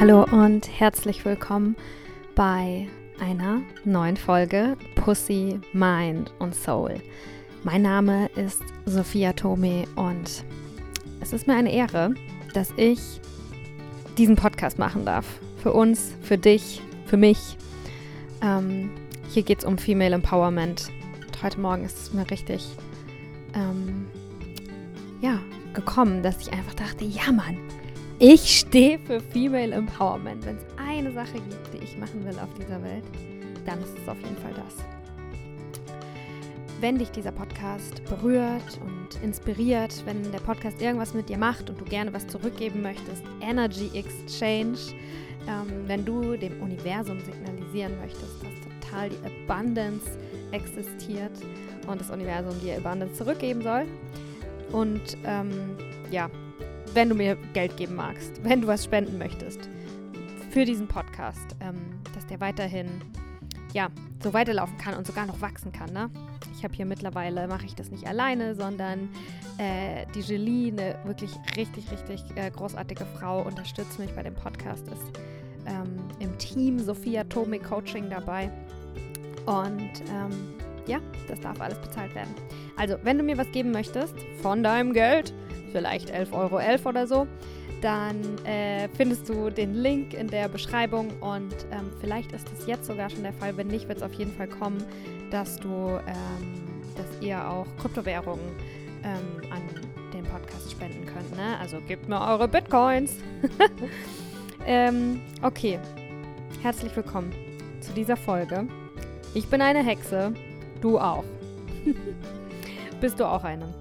Hallo und herzlich willkommen bei einer neuen Folge Pussy, Mind und Soul. Mein Name ist Sophia Tome und es ist mir eine Ehre, dass ich diesen Podcast machen darf. Für uns, für dich, für mich. Ähm, hier geht es um Female Empowerment. Und heute Morgen ist es mir richtig ähm, ja, gekommen, dass ich einfach dachte, ja Mann, ich stehe für Female Empowerment. Wenn es eine Sache gibt, die ich machen will auf dieser Welt, dann ist es auf jeden Fall das. Wenn dich dieser Podcast berührt und inspiriert, wenn der Podcast irgendwas mit dir macht und du gerne was zurückgeben möchtest, Energy Exchange, ähm, wenn du dem Universum signalisieren möchtest, dass total die Abundance existiert und das Universum dir Abundance zurückgeben soll. Und ähm, ja, wenn du mir Geld geben magst, wenn du was spenden möchtest für diesen Podcast, ähm, dass der weiterhin ja, so weiterlaufen kann und sogar noch wachsen kann. Ne? Ich habe hier mittlerweile, mache ich das nicht alleine, sondern äh, die Julie, eine wirklich richtig, richtig äh, großartige Frau, unterstützt mich bei dem Podcast, ist ähm, im Team Sophia Tome Coaching dabei. Und ähm, ja, das darf alles bezahlt werden. Also, wenn du mir was geben möchtest von deinem Geld, vielleicht 11,11 Euro 11 oder so, dann äh, findest du den Link in der Beschreibung und ähm, vielleicht ist es jetzt sogar schon der Fall. Wenn nicht, wird es auf jeden Fall kommen, dass du, ähm, dass ihr auch Kryptowährungen ähm, an den Podcast spenden könnt. Ne? Also gebt mir eure Bitcoins. Ähm, okay, herzlich willkommen zu dieser Folge. Ich bin eine Hexe, du auch. Bist du auch eine?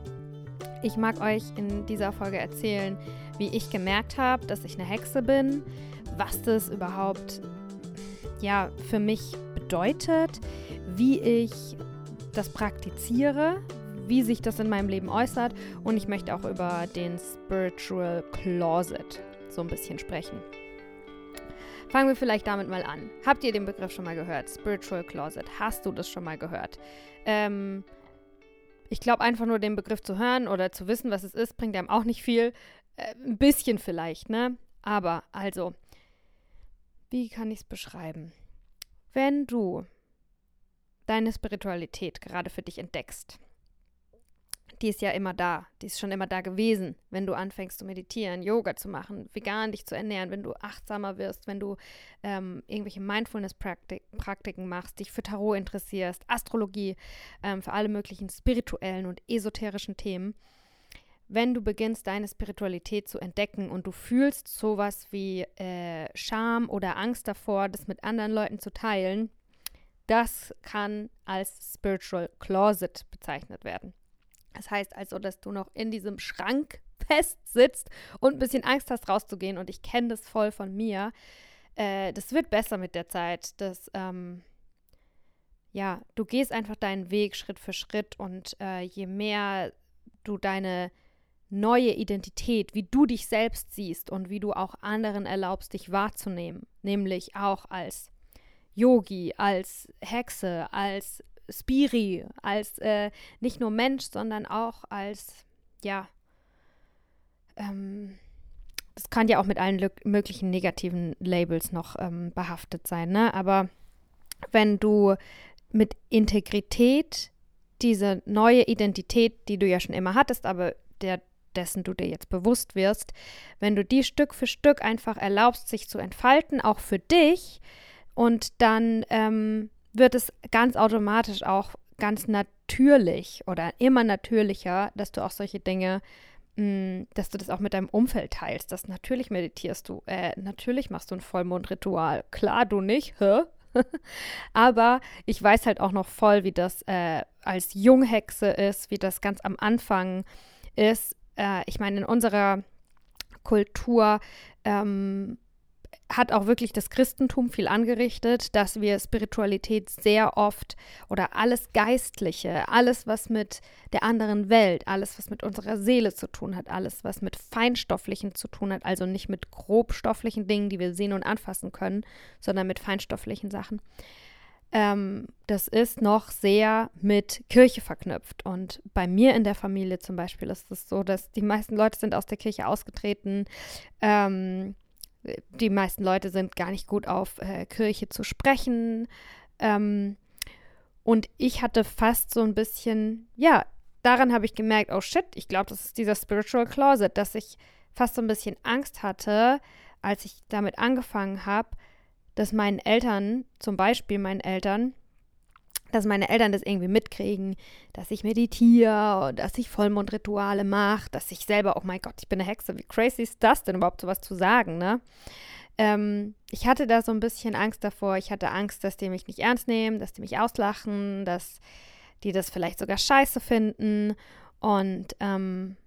Ich mag euch in dieser Folge erzählen, wie ich gemerkt habe, dass ich eine Hexe bin, was das überhaupt ja für mich bedeutet, wie ich das praktiziere, wie sich das in meinem Leben äußert und ich möchte auch über den Spiritual Closet so ein bisschen sprechen. Fangen wir vielleicht damit mal an. Habt ihr den Begriff schon mal gehört? Spiritual Closet. Hast du das schon mal gehört? Ähm, ich glaube, einfach nur den Begriff zu hören oder zu wissen, was es ist, bringt einem auch nicht viel. Äh, ein bisschen vielleicht, ne? Aber also, wie kann ich es beschreiben? Wenn du deine Spiritualität gerade für dich entdeckst, die ist ja immer da, die ist schon immer da gewesen, wenn du anfängst zu meditieren, Yoga zu machen, vegan dich zu ernähren, wenn du achtsamer wirst, wenn du ähm, irgendwelche Mindfulness-Praktiken machst, dich für Tarot interessierst, Astrologie, ähm, für alle möglichen spirituellen und esoterischen Themen. Wenn du beginnst, deine Spiritualität zu entdecken und du fühlst sowas wie äh, Scham oder Angst davor, das mit anderen Leuten zu teilen, das kann als Spiritual Closet bezeichnet werden. Das heißt also, dass du noch in diesem Schrank fest sitzt und ein bisschen Angst hast, rauszugehen. Und ich kenne das voll von mir. Äh, das wird besser mit der Zeit. Das, ähm, ja, du gehst einfach deinen Weg Schritt für Schritt und äh, je mehr du deine neue Identität, wie du dich selbst siehst und wie du auch anderen erlaubst, dich wahrzunehmen, nämlich auch als Yogi, als Hexe, als Spiri, als äh, nicht nur Mensch, sondern auch als, ja, ähm, das kann ja auch mit allen möglichen negativen Labels noch ähm, behaftet sein, ne? Aber wenn du mit Integrität diese neue Identität, die du ja schon immer hattest, aber der dessen du dir jetzt bewusst wirst, wenn du die Stück für Stück einfach erlaubst, sich zu entfalten, auch für dich, und dann ähm, wird es ganz automatisch auch ganz natürlich oder immer natürlicher, dass du auch solche Dinge, mh, mm, dass du das auch mit deinem Umfeld teilst. Dass natürlich meditierst du, äh, natürlich machst du ein Vollmondritual. Klar, du nicht, hä? Aber ich weiß halt auch noch voll, wie das äh, als Junghexe ist, wie das ganz am Anfang ist. Äh, ich meine, in unserer Kultur ähm, hat auch wirklich das Christentum viel angerichtet, dass wir Spiritualität sehr oft oder alles Geistliche, alles, was mit der anderen Welt, alles, was mit unserer Seele zu tun hat, alles, was mit Feinstofflichen zu tun hat, also nicht mit grobstofflichen Dingen, die wir sehen und anfassen können, sondern mit feinstofflichen Sachen. Ähm, das ist noch sehr mit Kirche verknüpft. Und bei mir in der Familie zum Beispiel ist es so, dass die meisten Leute sind aus der Kirche ausgetreten. Ähm, die meisten Leute sind gar nicht gut auf äh, Kirche zu sprechen. Ähm, und ich hatte fast so ein bisschen, ja, daran habe ich gemerkt, oh shit, ich glaube, das ist dieser Spiritual Closet, dass ich fast so ein bisschen Angst hatte, als ich damit angefangen habe, dass meinen Eltern, zum Beispiel meinen Eltern, dass meine Eltern das irgendwie mitkriegen, dass ich meditiere, dass ich Vollmondrituale mache, dass ich selber, oh mein Gott, ich bin eine Hexe, wie crazy ist das denn überhaupt, sowas zu sagen, ne? Ähm, ich hatte da so ein bisschen Angst davor. Ich hatte Angst, dass die mich nicht ernst nehmen, dass die mich auslachen, dass die das vielleicht sogar scheiße finden. Und ähm,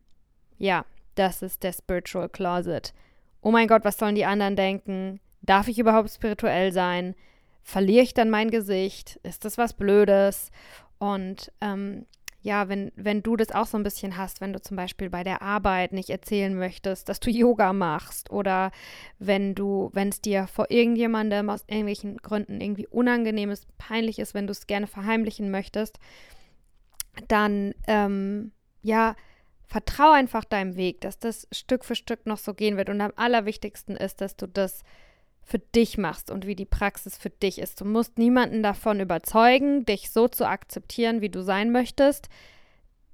ja, das ist der Spiritual Closet. Oh mein Gott, was sollen die anderen denken? Darf ich überhaupt spirituell sein? Verliere ich dann mein Gesicht? Ist das was Blödes? Und ähm, ja, wenn, wenn du das auch so ein bisschen hast, wenn du zum Beispiel bei der Arbeit nicht erzählen möchtest, dass du Yoga machst oder wenn du, wenn es dir vor irgendjemandem aus irgendwelchen Gründen irgendwie unangenehm ist, peinlich ist, wenn du es gerne verheimlichen möchtest, dann ähm, ja, vertrau einfach deinem Weg, dass das Stück für Stück noch so gehen wird. Und am allerwichtigsten ist, dass du das für dich machst und wie die Praxis für dich ist. Du musst niemanden davon überzeugen, dich so zu akzeptieren, wie du sein möchtest.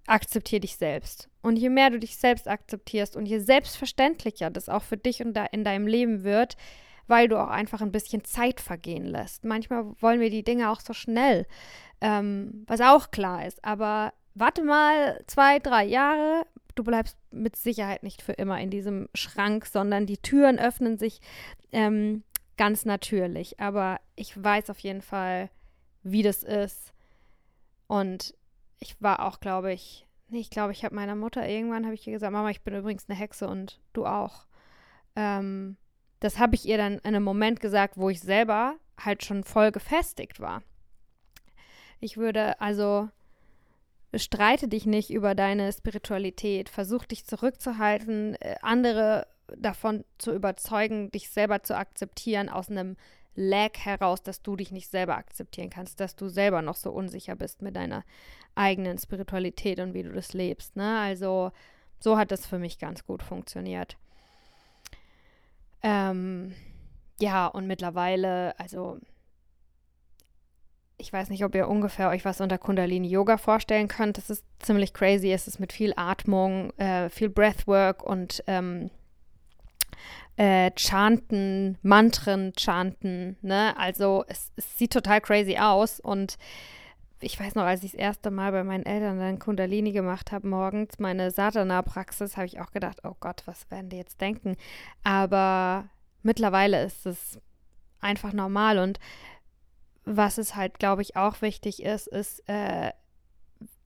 Akzeptier dich selbst. Und je mehr du dich selbst akzeptierst und je selbstverständlicher das auch für dich und in deinem Leben wird, weil du auch einfach ein bisschen Zeit vergehen lässt. Manchmal wollen wir die Dinge auch so schnell, ähm, was auch klar ist. Aber warte mal zwei, drei Jahre, du bleibst mit Sicherheit nicht für immer in diesem Schrank, sondern die Türen öffnen sich ähm, ganz natürlich. Aber ich weiß auf jeden Fall, wie das ist. Und ich war auch, glaube ich, nee, ich glaube, ich habe meiner Mutter irgendwann, habe ich ihr gesagt, Mama, ich bin übrigens eine Hexe und du auch. Ähm, das habe ich ihr dann in einem Moment gesagt, wo ich selber halt schon voll gefestigt war. Ich würde also streite dich nicht über deine Spiritualität, versuch dich zurückzuhalten, äh, andere davon zu überzeugen, dich selber zu akzeptieren aus einem Lag heraus, dass du dich nicht selber akzeptieren kannst, dass du selber noch so unsicher bist mit deiner eigenen Spiritualität und wie du das lebst. Ne? Also so hat das für mich ganz gut funktioniert. Ähm, ja, und mittlerweile, also ich weiß nicht, ob ihr ungefähr euch was unter Kundalini Yoga vorstellen könnt. Das ist ziemlich crazy. Es ist mit viel Atmung, äh, viel Breathwork und ähm, äh, Chanten, Mantren chanten. Ne? Also es, es, sieht total crazy aus. Und ich weiß noch, als ich das erste Mal bei meinen Eltern dann Kundalini gemacht habe morgens, meine Satana-Praxis, habe ich auch gedacht, oh Gott, was werden die jetzt denken? Aber mittlerweile ist es einfach normal und was es halt, glaube ich, auch wichtig ist, ist, äh,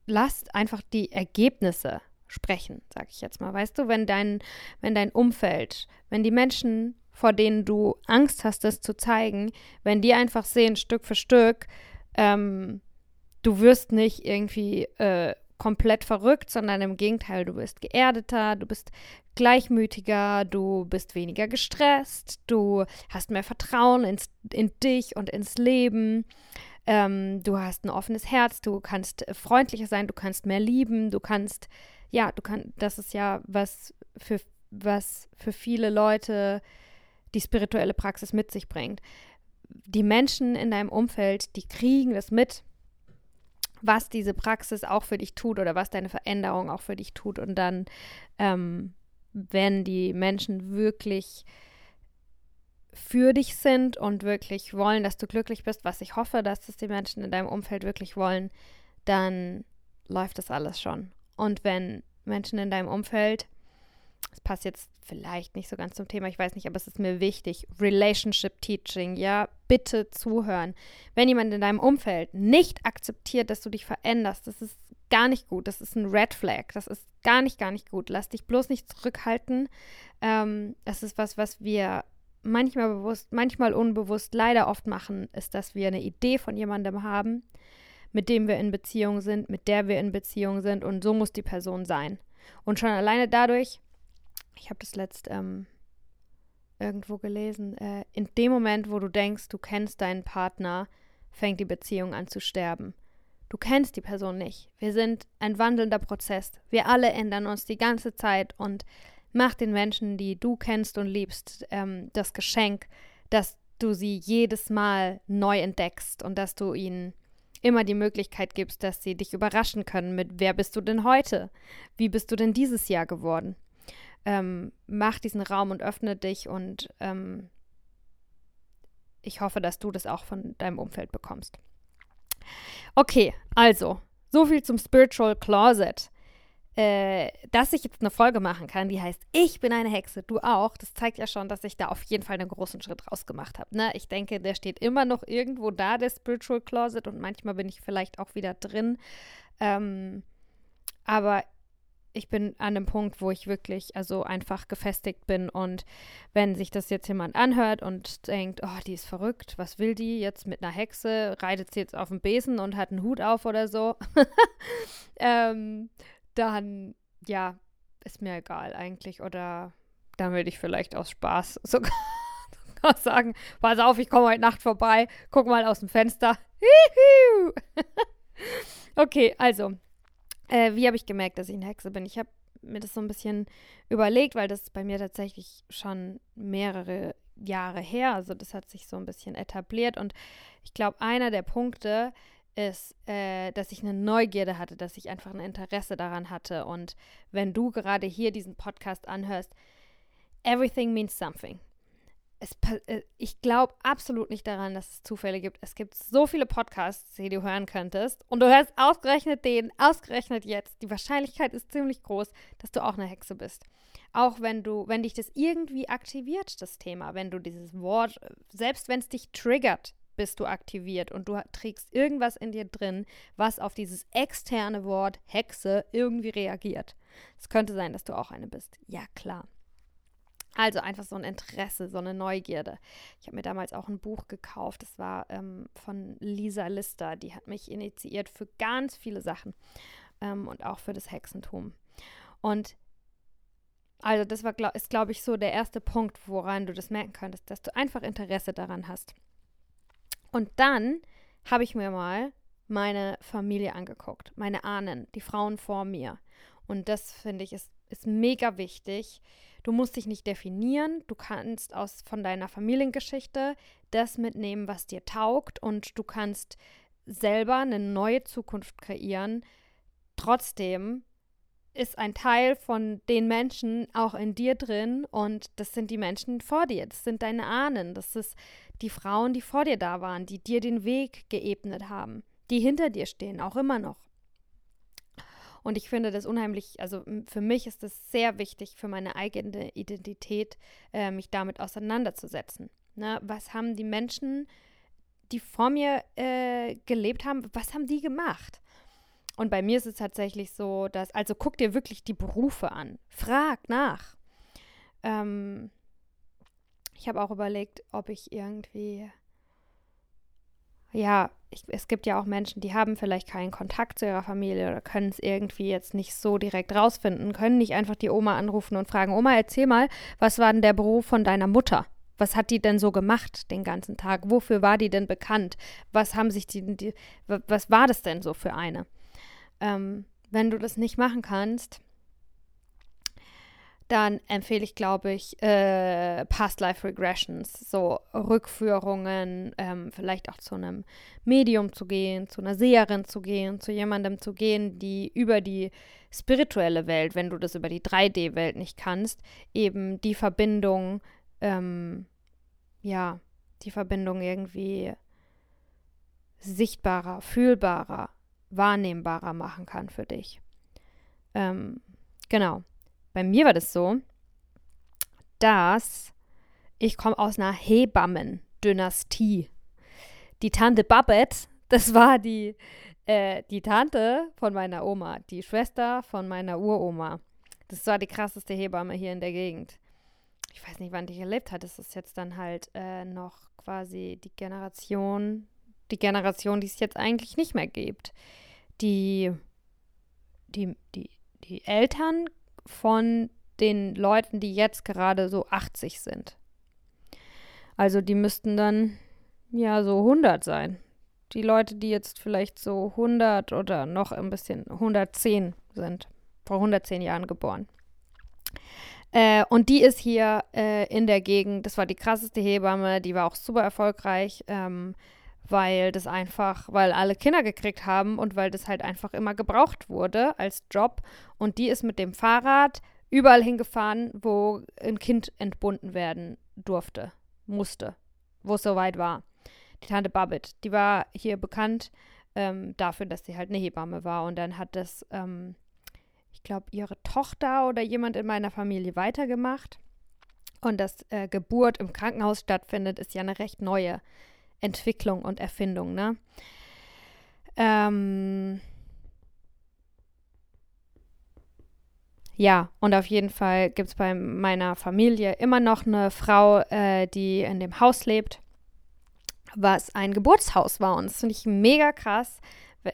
lasst einfach die Ergebnisse sprechen, sag ich jetzt mal. Weißt du, wenn dein, wenn dein Umfeld, wenn die Menschen, vor denen du Angst hast, das zu zeigen, wenn die einfach sehen, Stück für Stück, ähm, du wirst nicht irgendwie äh, komplett verrückt, sondern im Gegenteil, du bist geerdeter, du bist gleichmütiger, du bist weniger gestresst, du hast mehr Vertrauen ins, in dich und ins Leben. Ähm, du hast ein offenes Herz, du kannst freundlicher sein, du kannst mehr lieben, du kannst, ja, du kannst, das ist ja was für, was für viele Leute die spirituelle Praxis mit sich bringt. Die Menschen in deinem Umfeld, die kriegen das mit, was diese Praxis auch für dich tut oder was deine Veränderung auch für dich tut. Und dann ähm, wenn die Menschen wirklich für dich sind und wirklich wollen, dass du glücklich bist, was ich hoffe, dass das die Menschen in deinem Umfeld wirklich wollen, dann läuft das alles schon. Und wenn Menschen in deinem Umfeld, das passt jetzt vielleicht nicht so ganz zum Thema, ich weiß nicht, aber es ist mir wichtig, Relationship Teaching, ja, bitte zuhören. Wenn jemand in deinem Umfeld nicht akzeptiert, dass du dich veränderst, das ist gar nicht gut. Das ist ein Red Flag. Das ist gar nicht, gar nicht gut. Lass dich bloß nicht zurückhalten. Ähm, das ist was, was wir manchmal bewusst, manchmal unbewusst leider oft machen, ist, dass wir eine Idee von jemandem haben, mit dem wir in Beziehung sind, mit der wir in Beziehung sind und so muss die Person sein. Und schon alleine dadurch, ich habe das letzt ähm, irgendwo gelesen, äh, in dem Moment, wo du denkst, du kennst deinen Partner, fängt die Beziehung an zu sterben. Du kennst die Person nicht. Wir sind ein wandelnder Prozess. Wir alle ändern uns die ganze Zeit und Mach den Menschen, die du kennst und liebst, ähm, das Geschenk, dass du sie jedes Mal neu entdeckst und dass du ihnen immer die Möglichkeit gibst, dass sie dich überraschen können mit, wer bist du denn heute? Wie bist du denn dieses Jahr geworden? Ähm, mach diesen Raum und öffne dich und ähm, ich hoffe, dass du das auch von deinem Umfeld bekommst. Okay, also, so viel zum Spiritual Closet. Äh, dass ich jetzt eine Folge machen kann, die heißt Ich bin eine Hexe, du auch, das zeigt ja schon, dass ich da auf jeden Fall einen großen Schritt rausgemacht habe. Ne? Ich denke, der steht immer noch irgendwo da, der Spiritual Closet, und manchmal bin ich vielleicht auch wieder drin. Ähm, aber ich bin an einem Punkt, wo ich wirklich also einfach gefestigt bin und wenn sich das jetzt jemand anhört und denkt, oh, die ist verrückt, was will die jetzt mit einer Hexe, reitet sie jetzt auf dem Besen und hat einen Hut auf oder so, ähm, dann ja, ist mir egal eigentlich oder dann würde ich vielleicht aus Spaß sogar, sagen, pass auf, ich komme heute Nacht vorbei, guck mal aus dem Fenster. okay, also äh, wie habe ich gemerkt, dass ich eine Hexe bin? Ich habe mir das so ein bisschen überlegt, weil das bei mir tatsächlich schon mehrere Jahre her, also das hat sich so ein bisschen etabliert. Und ich glaube, einer der Punkte ist, äh, dass ich eine Neugierde hatte, dass ich einfach ein Interesse daran hatte. Und wenn du gerade hier diesen Podcast anhörst, everything means something es, äh, ich glaube absolut nicht daran, dass es Zufälle gibt. Es gibt so viele Podcasts, die du hören könntest. Und du hörst ausgerechnet den, ausgerechnet jetzt. Die Wahrscheinlichkeit ist ziemlich groß, dass du auch eine Hexe bist. Auch wenn du, wenn dich das irgendwie aktiviert, das Thema, wenn du dieses Wort, selbst wenn es dich triggert, bist du aktiviert und du trägst irgendwas in dir drin, was auf dieses externe Wort Hexe irgendwie reagiert. Es könnte sein, dass du auch eine bist. Ja, klar. Also einfach so ein Interesse, so eine Neugierde. Ich habe mir damals auch ein Buch gekauft. Das war ähm, von Lisa Lister. Die hat mich initiiert für ganz viele Sachen ähm, und auch für das Hexentum. Und also das war, ist, glaube ich, so der erste Punkt, woran du das merken könntest, dass du einfach Interesse daran hast. Und dann habe ich mir mal meine Familie angeguckt, meine Ahnen, die Frauen vor mir. Und das finde ich ist, ist mega wichtig Du musst dich nicht definieren, du kannst aus von deiner Familiengeschichte das mitnehmen, was dir taugt. Und du kannst selber eine neue Zukunft kreieren. Trotzdem ist ein Teil von den Menschen auch in dir drin. Und das sind die Menschen vor dir, das sind deine Ahnen, das ist die Frauen, die vor dir da waren, die dir den Weg geebnet haben, die hinter dir stehen, auch immer noch. Und ich finde das unheimlich, also für mich ist es sehr wichtig für meine eigene Identität, äh, mich damit auseinanderzusetzen. Ne? Was haben die Menschen, die vor mir äh, gelebt haben, was haben die gemacht? Und bei mir ist es tatsächlich so, dass, also guck dir wirklich die Berufe an, frag nach. Ähm, ich habe auch überlegt, ob ich irgendwie ja, ich, es gibt ja auch Menschen, die haben vielleicht keinen Kontakt zu ihrer Familie oder können es irgendwie jetzt nicht so direkt rausfinden, können nicht einfach die Oma anrufen und fragen, Oma, erzähl mal, was war denn der Beruf von deiner Mutter? Was hat die denn so gemacht den ganzen Tag? Wofür war die denn bekannt? Was haben sich die, die was war das denn so für eine? Ähm, wenn du das nicht machen kannst, dann empfehle ich, glaube ich, äh, Past Life Regressions, so Rückführungen, ähm, vielleicht auch zu einem Medium zu gehen, zu einer Seherin zu gehen, zu jemandem zu gehen, die über die spirituelle Welt, wenn du das über die 3D-Welt nicht kannst, eben die Verbindung, ähm, ja, die Verbindung irgendwie sichtbarer, fühlbarer, wahrnehmbarer machen kann für dich. Ähm, genau. Bei mir war das so, dass ich komme aus einer Hebammen-Dynastie. Die Tante Babette, das war die, äh, die Tante von meiner Oma, die Schwester von meiner Uroma. Das war die krasseste Hebamme hier in der Gegend. Ich weiß nicht, wann die gelebt hat. Das ist jetzt dann halt äh, noch quasi die Generation, die Generation, die es jetzt eigentlich nicht mehr gibt. Die, die, die, die Eltern von den Leuten, die jetzt gerade so 80 sind. Also die müssten dann ja so 100 sein. Die Leute, die jetzt vielleicht so 100 oder noch ein bisschen 110 sind, vor 110 Jahren geboren. Äh, und die ist hier äh, in der Gegend, das war die krasseste Hebamme, die war auch super erfolgreich, ähm, weil das einfach, weil alle Kinder gekriegt haben und weil das halt einfach immer gebraucht wurde als Job. Und die ist mit dem Fahrrad überall hingefahren, wo ein Kind entbunden werden durfte, musste, wo es soweit war. Die Tante Babbitt, die war hier bekannt ähm, dafür, dass sie halt eine Hebamme war. Und dann hat das ähm, ich glaube, ihre Tochter oder jemand in meiner Familie weitergemacht. Und dass äh, Geburt im Krankenhaus stattfindet, ist ja eine recht neue Entwicklung und Erfindung, ne? Ähm ja, und auf jeden Fall gibt es bei meiner Familie immer noch eine Frau, äh, die in dem Haus lebt, was ein Geburtshaus war. Und das finde ich mega krass.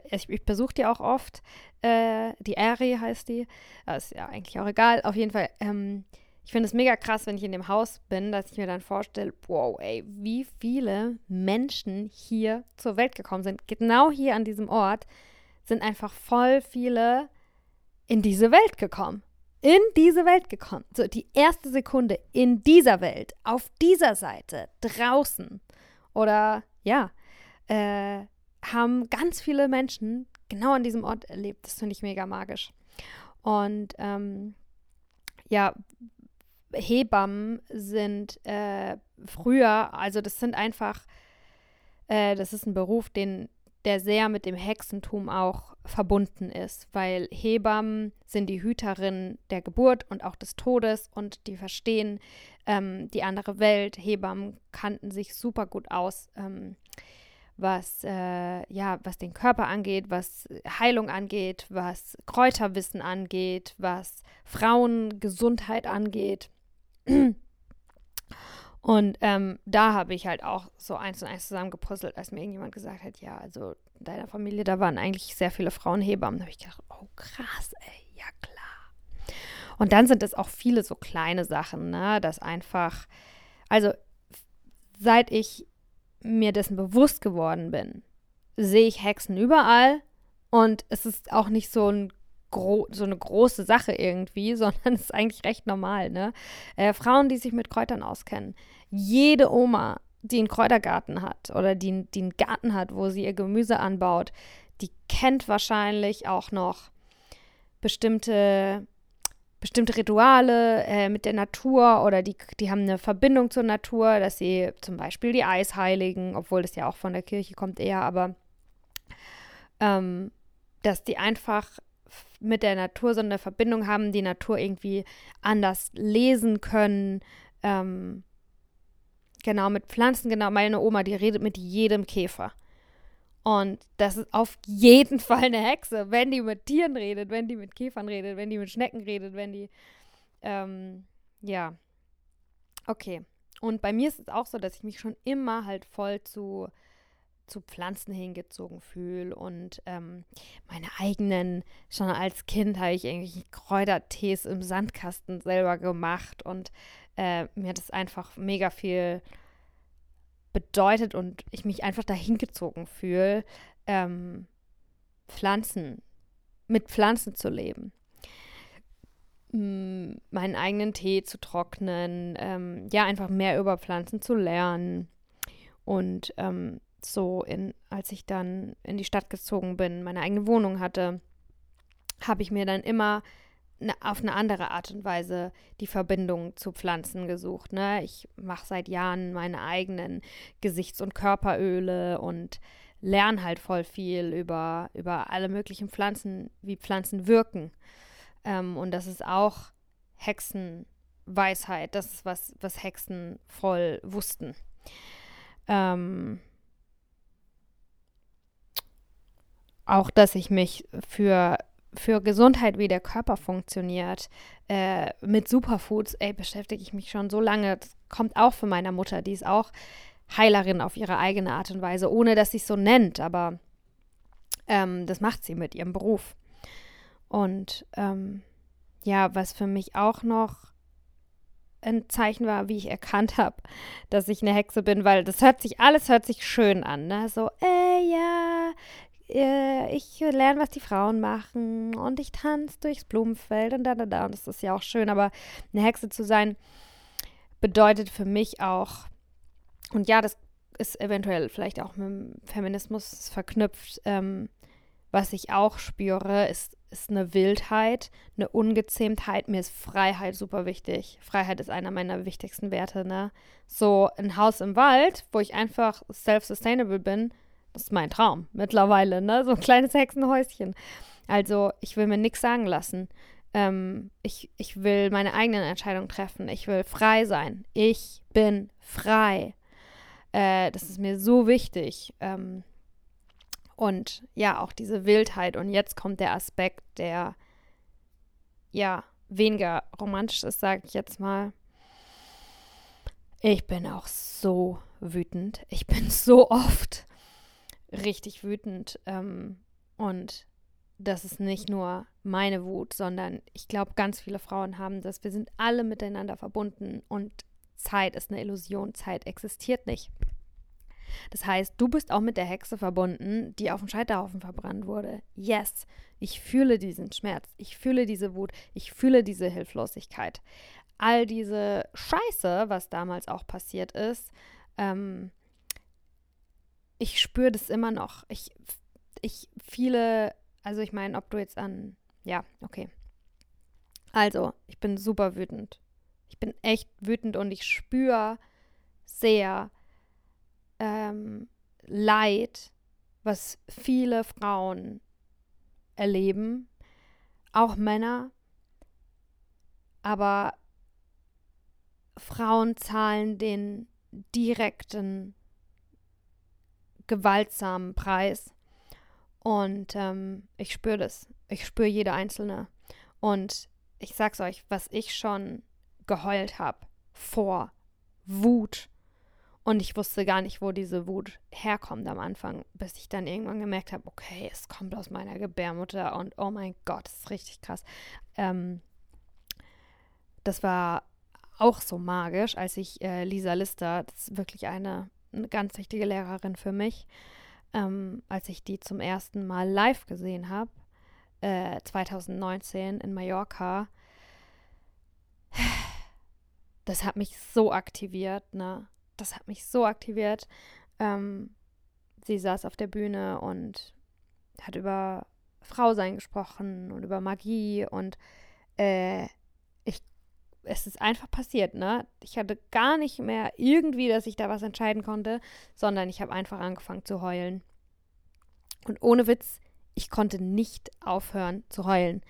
Ich, ich besuche die auch oft. Äh, die Ari heißt die. Das ist ja eigentlich auch egal. Auf jeden Fall, ähm, ich finde es mega krass, wenn ich in dem Haus bin, dass ich mir dann vorstelle, wow, ey, wie viele Menschen hier zur Welt gekommen sind. Genau hier an diesem Ort sind einfach voll viele in diese Welt gekommen. In diese Welt gekommen. So, die erste Sekunde in dieser Welt, auf dieser Seite, draußen. Oder ja, äh, haben ganz viele Menschen genau an diesem Ort erlebt. Das finde ich mega magisch. Und ähm, ja, Hebammen sind äh, früher, also das sind einfach, äh, das ist ein Beruf, den, der sehr mit dem Hexentum auch verbunden ist, weil Hebammen sind die Hüterinnen der Geburt und auch des Todes und die verstehen ähm, die andere Welt. Hebammen kannten sich super gut aus. Ähm, was, äh, ja, was den Körper angeht, was Heilung angeht, was Kräuterwissen angeht, was Frauengesundheit angeht. Und ähm, da habe ich halt auch so eins und eins zusammengepuzzelt, als mir irgendjemand gesagt hat, ja, also in deiner Familie, da waren eigentlich sehr viele Frauenhebammen. Da habe ich gedacht, oh krass, ey, ja klar. Und dann sind es auch viele so kleine Sachen, ne, dass einfach, also seit ich mir dessen bewusst geworden bin, sehe ich Hexen überall und es ist auch nicht so ein so eine große Sache irgendwie, sondern es ist eigentlich recht normal, ne? Äh, Frauen, die sich mit Kräutern auskennen. Jede Oma, die einen Kräutergarten hat oder die, die einen Garten hat, wo sie ihr Gemüse anbaut, die kennt wahrscheinlich auch noch bestimmte bestimmte Rituale äh, mit der Natur oder die, die haben eine Verbindung zur Natur, dass sie zum Beispiel die Eisheiligen, obwohl das ja auch von der Kirche kommt eher, aber ähm, dass die einfach mit der Natur so eine Verbindung haben, die Natur irgendwie anders lesen können. Ähm, genau, mit Pflanzen, genau. Meine Oma, die redet mit jedem Käfer. Und das ist auf jeden Fall eine Hexe, wenn die mit Tieren redet, wenn die mit Käfern redet, wenn die mit Schnecken redet, wenn die, ähm, ja. Okay. Und bei mir ist es auch so, dass ich mich schon immer halt voll zu, zu Pflanzen hingezogen fühle und ähm, meine eigenen, schon als Kind habe ich irgendwelche Kräutertees im Sandkasten selber gemacht und äh, mir hat es einfach mega viel bedeutet und ich mich einfach dahin gezogen fühle, ähm, Pflanzen, mit Pflanzen zu leben. meinen eigenen Tee zu trocknen, ähm, ja, einfach mehr über Pflanzen zu lernen. Und ähm, so, in, als ich dann in die Stadt gezogen bin, meine eigene Wohnung hatte, habe ich mir dann immer ne, auf eine andere Art und Weise die Verbindung zu Pflanzen gesucht. Ne? Ich mache seit Jahren meine eigenen Gesichts- und Körperöle und lerne halt voll viel über, über alle möglichen Pflanzen, wie Pflanzen wirken. Ähm, und das ist auch Hexenweisheit. Das ist was, was Hexen voll wussten. Ähm, auch, dass ich mich für für Gesundheit, wie der Körper funktioniert, äh, mit Superfoods, ey, beschäftige ich mich schon so lange. Das kommt auch von meiner Mutter, die ist auch Heilerin auf ihre eigene Art und Weise, ohne dass sie es so nennt, aber ähm, das macht sie mit ihrem Beruf. Und ähm, ja, was für mich auch noch ein Zeichen war, wie ich erkannt habe, dass ich eine Hexe bin, weil das hört sich, alles hört sich schön an, ne? So, ey, ja, ich lerne, was die Frauen machen und ich tanze durchs Blumenfeld und da, da, da. Und das ist ja auch schön, aber eine Hexe zu sein bedeutet für mich auch, und ja, das ist eventuell vielleicht auch mit dem Feminismus verknüpft, ähm, was ich auch spüre, ist, ist eine Wildheit, eine Ungezähmtheit. Mir ist Freiheit super wichtig. Freiheit ist einer meiner wichtigsten Werte, ne? So ein Haus im Wald, wo ich einfach self-sustainable bin, das ist mein Traum mittlerweile, ne? So ein kleines Hexenhäuschen. Also, ich will mir nichts sagen lassen. Ähm, ich, ich will meine eigenen Entscheidungen treffen. Ich will frei sein. Ich bin frei. Äh, das ist mir so wichtig. Ähm, und ja, auch diese Wildheit. Und jetzt kommt der Aspekt, der ja weniger romantisch ist, sage ich jetzt mal. Ich bin auch so wütend. Ich bin so oft richtig wütend. Ähm, und das ist nicht nur meine Wut, sondern ich glaube, ganz viele Frauen haben das. Wir sind alle miteinander verbunden und Zeit ist eine Illusion. Zeit existiert nicht. Das heißt, du bist auch mit der Hexe verbunden, die auf dem Scheiterhaufen verbrannt wurde. Yes, ich fühle diesen Schmerz, ich fühle diese Wut, ich fühle diese Hilflosigkeit. All diese Scheiße, was damals auch passiert ist, ähm, ich spüre das immer noch. Ich, ich viele, also ich meine, ob du jetzt an, ja, okay. Also, ich bin super wütend. Ich bin echt wütend und ich spüre sehr, ähm, Leid, was viele Frauen erleben, auch Männer, aber Frauen zahlen den direkten, gewaltsamen Preis. Und ähm, ich spüre das. Ich spüre jede einzelne. Und ich sag's euch, was ich schon geheult habe vor Wut und ich wusste gar nicht, wo diese Wut herkommt am Anfang, bis ich dann irgendwann gemerkt habe, okay, es kommt aus meiner Gebärmutter und oh mein Gott, das ist richtig krass. Ähm, das war auch so magisch, als ich äh, Lisa Lister, das ist wirklich eine, eine ganz wichtige Lehrerin für mich, ähm, als ich die zum ersten Mal live gesehen habe, äh, 2019 in Mallorca. Das hat mich so aktiviert, ne? das hat mich so aktiviert. Ähm, sie saß auf der Bühne und hat über Frausein gesprochen und über Magie und äh, es ist einfach passiert, ne? Ich hatte gar nicht mehr irgendwie, dass ich da was entscheiden konnte, sondern ich habe einfach angefangen zu heulen. Und ohne Witz, ich konnte nicht aufhören zu heulen.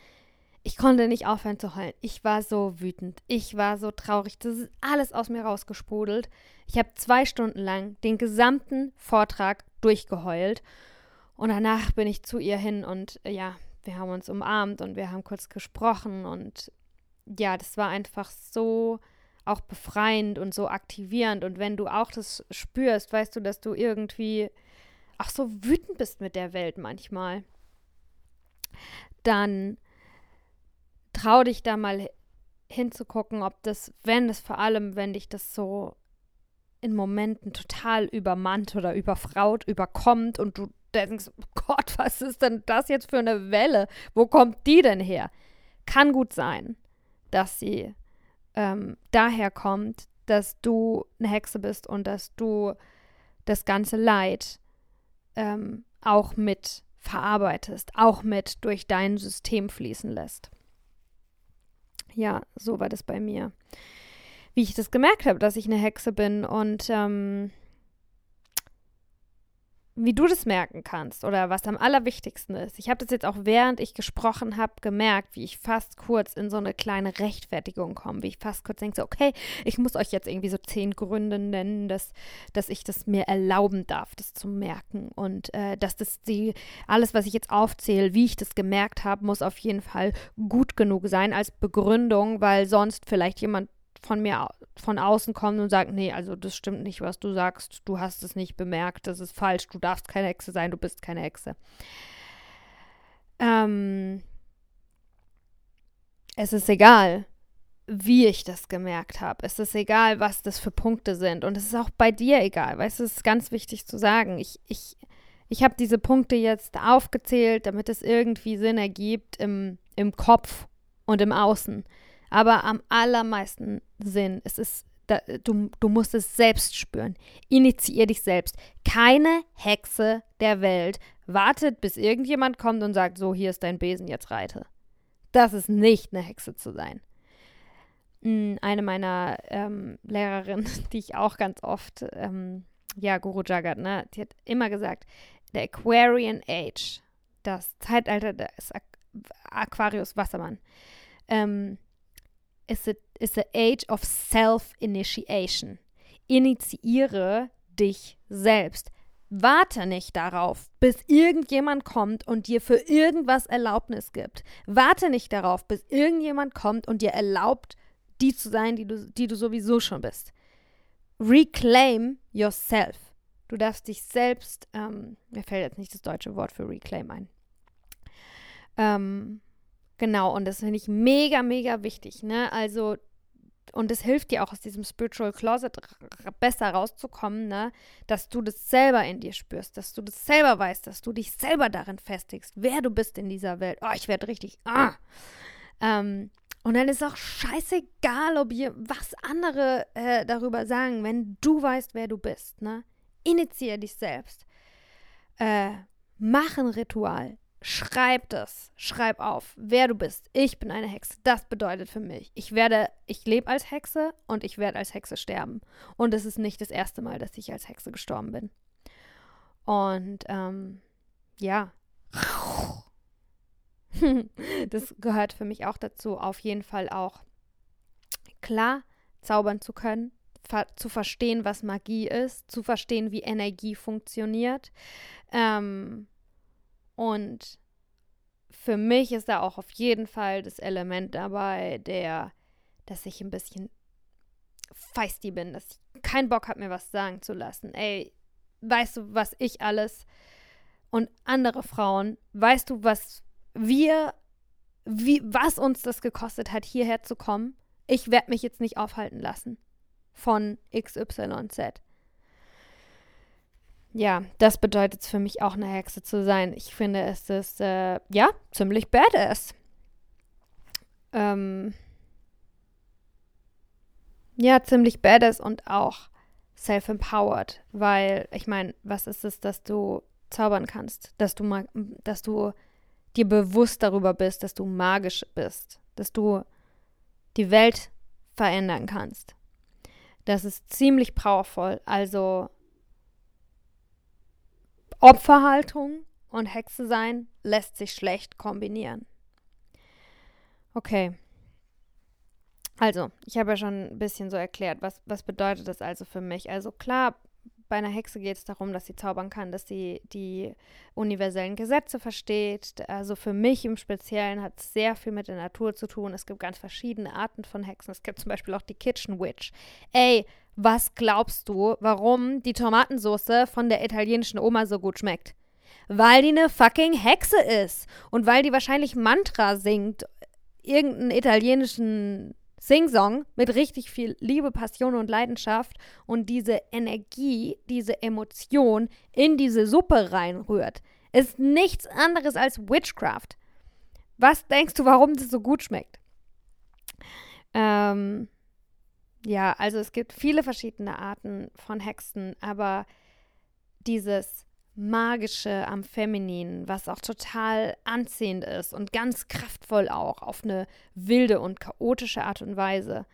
Ich konnte nicht aufhören zu heulen. Ich war so wütend. Ich war so traurig. Das ist alles aus mir rausgesprudelt. Ich habe zwei Stunden lang den gesamten Vortrag durchgeheult. Und danach bin ich zu ihr hin und äh, ja, wir haben uns umarmt und wir haben kurz gesprochen. Und ja, das war einfach so auch befreiend und so aktivierend. Und wenn du auch das spürst, weißt du, dass du irgendwie auch so wütend bist mit der Welt manchmal, dann trau dich da mal hinzugucken, ob das, wenn es vor allem, wenn dich das so in Momenten total übermannt oder überfraut, überkommt und du denkst, oh Gott, was ist denn das jetzt für eine Welle? Wo kommt die denn her? Kann gut sein, dass sie ähm, daher kommt, dass du eine Hexe bist und dass du das ganze Leid ähm, auch mit verarbeitest, auch mit durch dein System fließen lässt. Ja, so war das bei mir. Wie ich das gemerkt habe, dass ich eine Hexe bin und ähm, wie du das merken kannst oder was am allerwichtigsten ist. Ich habe das jetzt auch während ich gesprochen habe gemerkt, wie ich fast kurz in so eine kleine Rechtfertigung komme, wie ich fast kurz denke, so, okay, ich muss euch jetzt irgendwie so zehn Gründe nennen, dass, dass ich das mir erlauben darf, das zu merken und äh, dass das die, alles, was ich jetzt aufzähle, wie ich das gemerkt habe, muss auf jeden Fall gut genug sein als Begründung, weil sonst vielleicht jemand von mir von außen kommt und sagt, nee, also das stimmt nicht, was du sagst, du hast es nicht bemerkt, das ist falsch, du darfst keine Hexe sein, du bist keine Hexe. Ähm, es ist egal, wie ich das gemerkt habe. Es ist egal, was das für Punkte sind. Und es ist auch bei dir egal. Weißt du, es ist ganz wichtig zu sagen. Ich, ich, ich habe diese Punkte jetzt aufgezählt, damit es irgendwie Sinn ergibt im, im Kopf und im Außen. Aber am allermeisten Sinn, es ist, da, du, du musst es selbst spüren. Initiier dich selbst. Keine Hexe der Welt wartet, bis irgendjemand kommt und sagt, so, hier ist dein Besen, jetzt reite. Das ist nicht eine Hexe zu sein. Hm, eine meiner ähm, Lehrerinnen, die ich auch ganz oft, ähm, ja, Guru Jagat, ne, die hat immer gesagt, der Aquarian Age, das Zeitalter des Aquarius Wassermann, ähm, is, a, is the age of self-initiation. Initiiere dich selbst. Warte nicht darauf, bis irgendjemand kommt und dir für irgendwas Erlaubnis gibt. Warte nicht darauf, bis irgendjemand kommt und dir erlaubt, die zu sein, die du, die du sowieso schon bist. Reclaim yourself. Du darfst dich selbst, ähm, mir fällt jetzt nicht das deutsche Wort für reclaim ein. Ähm, genau, und das finde ich mega, mega wichtig. Ne? Also, und es hilft dir auch aus diesem Spiritual Closet besser rauszukommen, ne? dass du das selber in dir spürst, dass du das selber weißt, dass du dich selber darin festigst, wer du bist in dieser Welt. Oh, ich werde richtig, ah. Ähm, und dann ist auch scheißegal, ob ihr was andere äh, darüber sagen, wenn du weißt, wer du bist. Ne? Initiier dich selbst. Äh, mach ein Ritual. Schreib das. Schreib auf, wer du bist. Ich bin eine Hexe. Das bedeutet für mich, ich werde, ich lebe als Hexe und ich werde als Hexe sterben. Und es ist nicht das erste Mal, dass ich als Hexe gestorben bin. Und ähm, ja. das gehört für mich auch dazu, auf jeden Fall auch klar zaubern zu können, ver zu verstehen, was Magie ist, zu verstehen, wie Energie funktioniert. Ähm, und für mich ist da auch auf jeden Fall das Element dabei, der, dass ich ein bisschen feisty bin, dass ich keinen Bock habe, mir was sagen zu lassen. Ey, weißt du, was ich alles und andere Frauen, weißt du, was wir, wie, was uns das gekostet hat, hierher zu kommen? Ich werde mich jetzt nicht aufhalten lassen von XYZ. Ja, das bedeutet für mich auch eine Hexe zu sein. Ich finde, es ist, äh, ja, ziemlich badass. Ähm, ja, ziemlich badass und auch self-empowered, weil ich meine, was ist es, dass du zaubern kannst, dass du mal, dass du dir bewusst darüber bist, dass du magisch bist, dass du die Welt verändern kannst. Das ist ziemlich powerful. Also Opferhaltung und Hexe sein lässt sich schlecht kombinieren. Okay. Also, ich habe ja schon ein bisschen so erklärt, was, was bedeutet das also für mich. Also klar, bei einer Hexe geht es darum, dass sie zaubern kann, dass sie die universellen Gesetze versteht. Also für mich im Speziellen hat es sehr viel mit der Natur zu tun. Es gibt ganz verschiedene Arten von Hexen. Es gibt zum Beispiel auch die Kitchen Witch. Ey, was glaubst du, warum die Tomatensauce von der italienischen Oma so gut schmeckt? Weil die eine fucking Hexe ist und weil die wahrscheinlich Mantra singt, irgendeinen italienischen Sing-Song mit richtig viel Liebe, Passion und Leidenschaft und diese Energie, diese Emotion in diese Suppe reinrührt. Ist nichts anderes als Witchcraft. Was denkst du, warum das so gut schmeckt? Ähm, ja, also es gibt viele verschiedene Arten von Hexen, aber dieses Magische am Femininen, was auch total anziehend ist und ganz kraftvoll auch auf eine wilde und chaotische Art und Weise.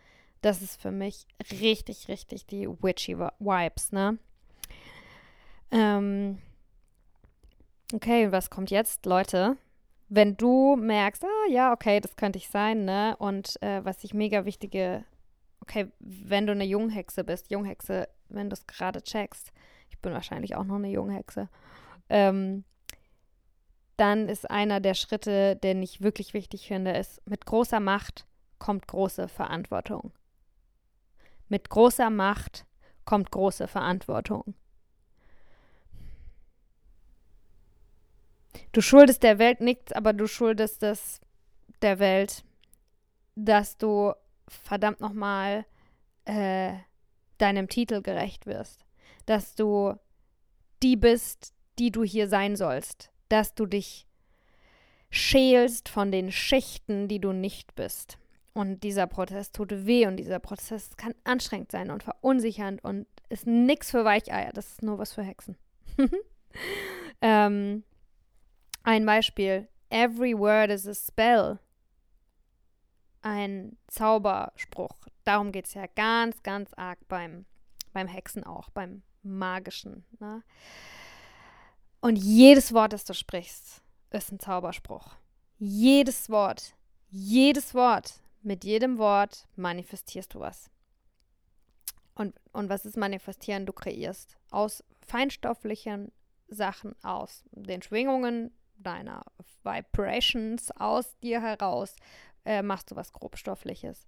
Das ist für mich richtig, richtig die witchy Vibes, ne? Ähm okay, was kommt jetzt, Leute? Wenn du merkst, ah ja, okay, das könnte ich sein, ne? Und äh, was ich mega wichtige, okay, wenn du eine Junghexe bist, Junghexe, wenn du es gerade checkst, ich bin wahrscheinlich auch noch eine Junghexe, ähm, dann ist einer der Schritte, den ich wirklich wichtig finde, ist, mit großer Macht kommt große Verantwortung. Mit großer Macht kommt große Verantwortung. Du schuldest der Welt nichts, aber du schuldest es der Welt, dass du verdammt nochmal äh, deinem Titel gerecht wirst dass du die bist, die du hier sein sollst, dass du dich schälst von den Schichten, die du nicht bist. Und dieser Prozess tut weh und dieser Prozess kann anstrengend sein und verunsichernd und ist nichts für Weicheier. Das ist nur was für Hexen. ähm, ein Beispiel. Every word is a spell. Ein Zauberspruch. Darum geht es ja ganz, ganz arg beim, beim Hexen auch, beim Magischen. Ne? Und jedes Wort, das du sprichst, ist ein Zauberspruch. Jedes Wort, jedes Wort, mit jedem Wort manifestierst du was. Und, und was ist manifestieren? Du kreierst aus feinstofflichen Sachen, aus den Schwingungen deiner Vibrations, aus dir heraus, äh, machst du was grobstoffliches.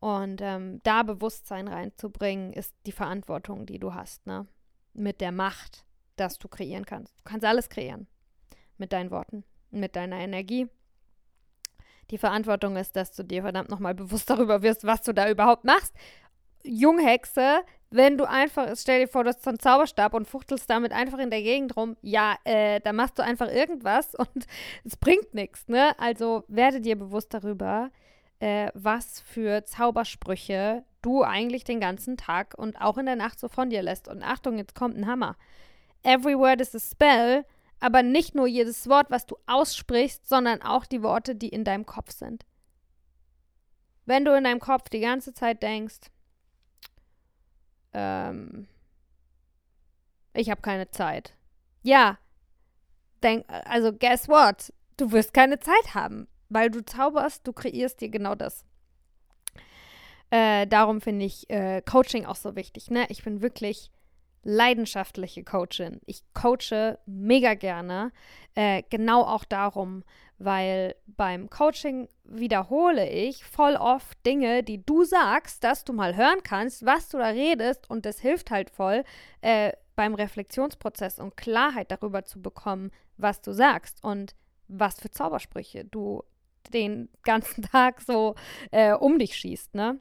Und ähm, da Bewusstsein reinzubringen, ist die Verantwortung, die du hast, ne? Mit der Macht, dass du kreieren kannst. Du kannst alles kreieren. Mit deinen Worten, mit deiner Energie. Die Verantwortung ist, dass du dir verdammt nochmal bewusst darüber wirst, was du da überhaupt machst. Junghexe, wenn du einfach, stell dir vor, du hast so einen Zauberstab und fuchtelst damit einfach in der Gegend rum, ja, äh, da machst du einfach irgendwas und es bringt nichts, ne? Also werde dir bewusst darüber, äh, was für Zaubersprüche du eigentlich den ganzen Tag und auch in der Nacht so von dir lässt. Und Achtung, jetzt kommt ein Hammer. Every word is a spell, aber nicht nur jedes Wort, was du aussprichst, sondern auch die Worte, die in deinem Kopf sind. Wenn du in deinem Kopf die ganze Zeit denkst, ähm, ich habe keine Zeit. Ja, denk, also guess what? Du wirst keine Zeit haben weil du zauberst, du kreierst dir genau das. Äh, darum finde ich äh, Coaching auch so wichtig. Ne? Ich bin wirklich leidenschaftliche Coachin. Ich coache mega gerne. Äh, genau auch darum, weil beim Coaching wiederhole ich voll oft Dinge, die du sagst, dass du mal hören kannst, was du da redest und das hilft halt voll äh, beim Reflexionsprozess und Klarheit darüber zu bekommen, was du sagst und was für Zaubersprüche du den ganzen Tag so äh, um dich schießt, ne?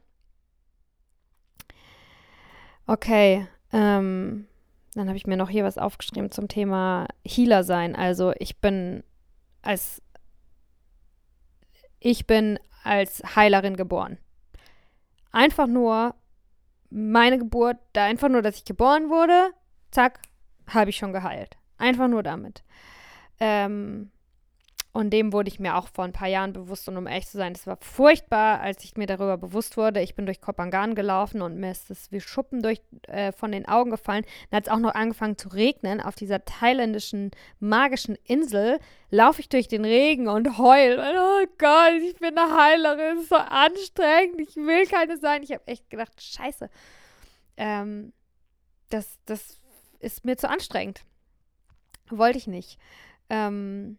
Okay, ähm, dann habe ich mir noch hier was aufgeschrieben zum Thema Healer sein. Also ich bin als ich bin als Heilerin geboren. Einfach nur meine Geburt, einfach nur, dass ich geboren wurde, zack, habe ich schon geheilt. Einfach nur damit. Ähm, und dem wurde ich mir auch vor ein paar Jahren bewusst. Und um ehrlich zu sein, das war furchtbar, als ich mir darüber bewusst wurde. Ich bin durch Kopangan gelaufen und mir ist das wie Schuppen durch, äh, von den Augen gefallen. Dann hat es auch noch angefangen zu regnen. Auf dieser thailändischen magischen Insel laufe ich durch den Regen und heul. Oh Gott, ich bin eine Heilerin. Es ist so anstrengend. Ich will keine sein. Ich habe echt gedacht, scheiße. Ähm, das, das ist mir zu anstrengend. Wollte ich nicht. Ähm,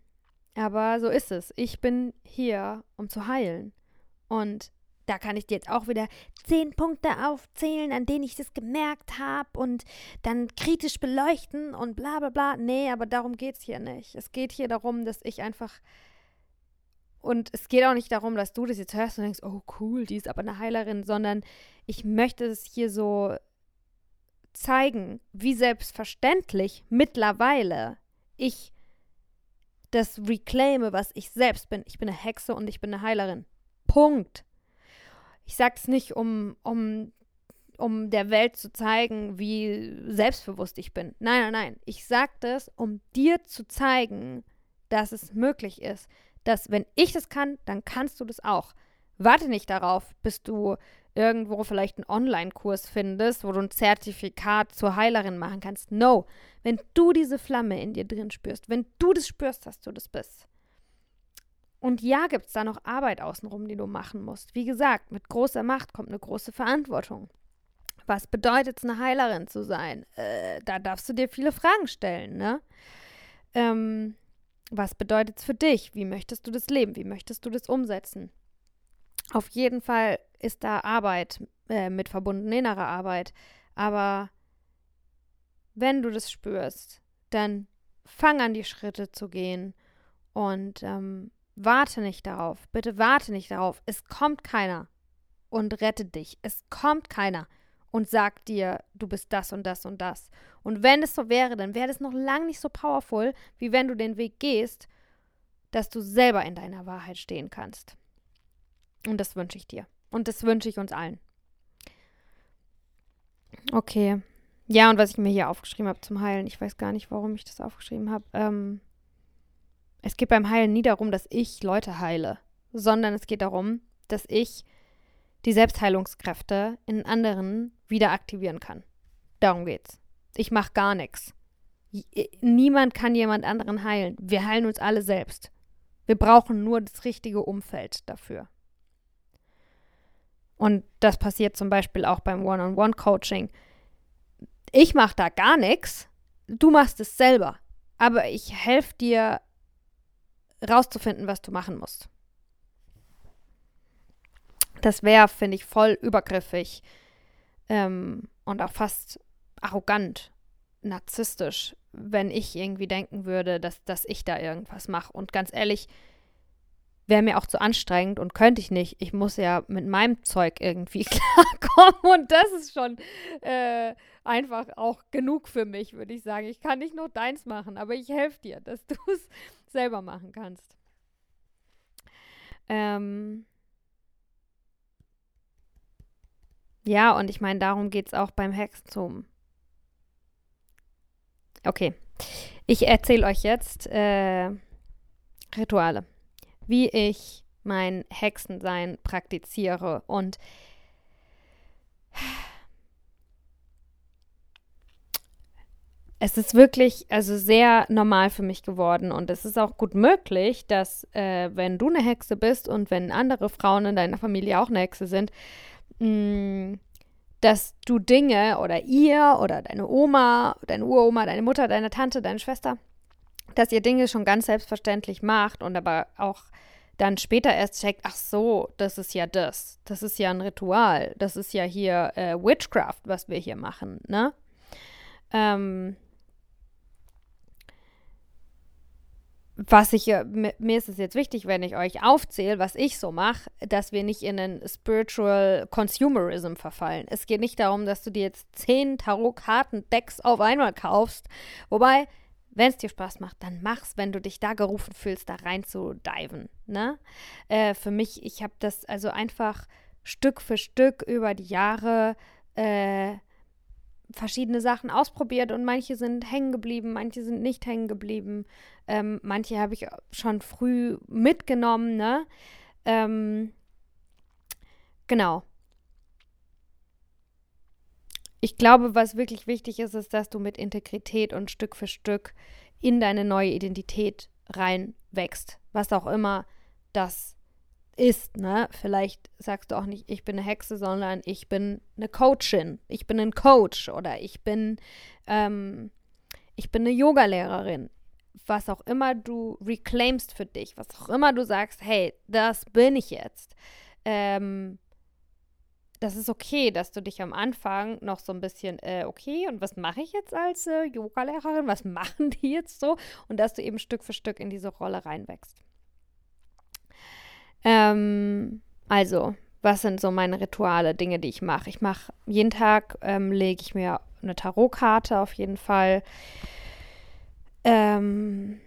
aber so ist es. Ich bin hier, um zu heilen. Und da kann ich dir jetzt auch wieder zehn Punkte aufzählen, an denen ich das gemerkt habe und dann kritisch beleuchten und bla bla bla. Nee, aber darum geht es hier nicht. Es geht hier darum, dass ich einfach. Und es geht auch nicht darum, dass du das jetzt hörst und denkst, oh cool, die ist aber eine Heilerin, sondern ich möchte es hier so zeigen, wie selbstverständlich mittlerweile ich das reclaime, was ich selbst bin. Ich bin eine Hexe und ich bin eine Heilerin. Punkt. Ich sage es nicht, um, um, um der Welt zu zeigen, wie selbstbewusst ich bin. Nein, nein, nein. Ich sage das, um dir zu zeigen, dass es möglich ist. Dass, wenn ich das kann, dann kannst du das auch. Warte nicht darauf, bis du irgendwo vielleicht einen Online-Kurs findest, wo du ein Zertifikat zur Heilerin machen kannst. No, wenn du diese Flamme in dir drin spürst, wenn du das spürst, dass du das bist. Und ja, gibt es da noch Arbeit außenrum, die du machen musst. Wie gesagt, mit großer Macht kommt eine große Verantwortung. Was bedeutet es, eine Heilerin zu sein? Äh, da darfst du dir viele Fragen stellen, ne? Ähm, was bedeutet es für dich? Wie möchtest du das leben? Wie möchtest du das umsetzen? Auf jeden Fall ist da Arbeit äh, mit verbunden, innere Arbeit. Aber wenn du das spürst, dann fang an, die Schritte zu gehen und ähm, warte nicht darauf. Bitte warte nicht darauf. Es kommt keiner und rette dich. Es kommt keiner und sagt dir, du bist das und das und das. Und wenn es so wäre, dann wäre das noch lange nicht so powerful, wie wenn du den Weg gehst, dass du selber in deiner Wahrheit stehen kannst. Und das wünsche ich dir. Und das wünsche ich uns allen. Okay. Ja, und was ich mir hier aufgeschrieben habe zum Heilen, ich weiß gar nicht, warum ich das aufgeschrieben habe. Ähm, es geht beim Heilen nie darum, dass ich Leute heile, sondern es geht darum, dass ich die Selbstheilungskräfte in anderen wieder aktivieren kann. Darum geht's. Ich mache gar nichts. Niemand kann jemand anderen heilen. Wir heilen uns alle selbst. Wir brauchen nur das richtige Umfeld dafür. Und das passiert zum Beispiel auch beim One-on-One-Coaching. Ich mache da gar nichts. Du machst es selber. Aber ich helfe dir rauszufinden, was du machen musst. Das wäre, finde ich, voll übergriffig ähm, und auch fast arrogant, narzisstisch, wenn ich irgendwie denken würde, dass, dass ich da irgendwas mache. Und ganz ehrlich, wäre mir auch zu anstrengend und könnte ich nicht. Ich muss ja mit meinem Zeug irgendwie klarkommen und das ist schon äh, einfach auch genug für mich, würde ich sagen. Ich kann nicht nur deins machen, aber ich helfe dir, dass du es selber machen kannst. Ähm ja, und ich meine, darum geht es auch beim Hexentum. Okay, ich erzähle euch jetzt äh, Rituale wie ich mein Hexensein praktiziere. Und es ist wirklich also sehr normal für mich geworden und es ist auch gut möglich, dass äh, wenn du eine Hexe bist und wenn andere Frauen in deiner Familie auch eine Hexe sind, mh, mm, dass du Dinge oder ihr oder deine Oma, deine Uroma, deine Mutter, deine Tante, deine Schwester, dass ihr Dinge schon ganz selbstverständlich macht und aber auch dann später erst checkt, ach so, das ist ja das. Das ist ja ein Ritual. Das ist ja hier äh, Witchcraft, was wir hier machen, ne? Ähm, was ich, mir ist es jetzt wichtig, wenn ich euch aufzähle, was ich so mache, dass wir nicht in einen Spiritual Consumerism verfallen. Es geht nicht darum, dass du dir jetzt zehn Tarotkarten-Decks auf einmal kaufst. Wobei, wenn es dir Spaß macht, dann mach's, wenn du dich da gerufen fühlst, da rein zu diven. Ne? Äh, für mich, ich habe das also einfach Stück für Stück über die Jahre äh, verschiedene Sachen ausprobiert und manche sind hängen geblieben, manche sind nicht hängen geblieben, ähm, manche habe ich schon früh mitgenommen, ne? Ähm, genau. Ich glaube, was wirklich wichtig ist, ist, dass du mit Integrität und Stück für Stück in deine neue Identität reinwächst. Was auch immer das ist, ne? Vielleicht sagst du auch nicht, ich bin eine Hexe, sondern ich bin eine Coachin, ich bin ein Coach oder ich bin, ähm, ich bin eine Yogalehrerin. Was auch immer du reclaimst für dich, was auch immer du sagst, hey, das bin ich jetzt. Ähm, das ist okay, dass du dich am Anfang noch so ein bisschen, äh, okay, und was mache ich jetzt als äh, Yogalehrerin? Was machen die jetzt so? Und dass du eben Stück für Stück in diese Rolle reinwächst. Ähm, also, was sind so meine Rituale, Dinge, die ich mache? Ich mache jeden Tag, ähm, lege ich mir eine Tarotkarte auf jeden Fall. Ähm,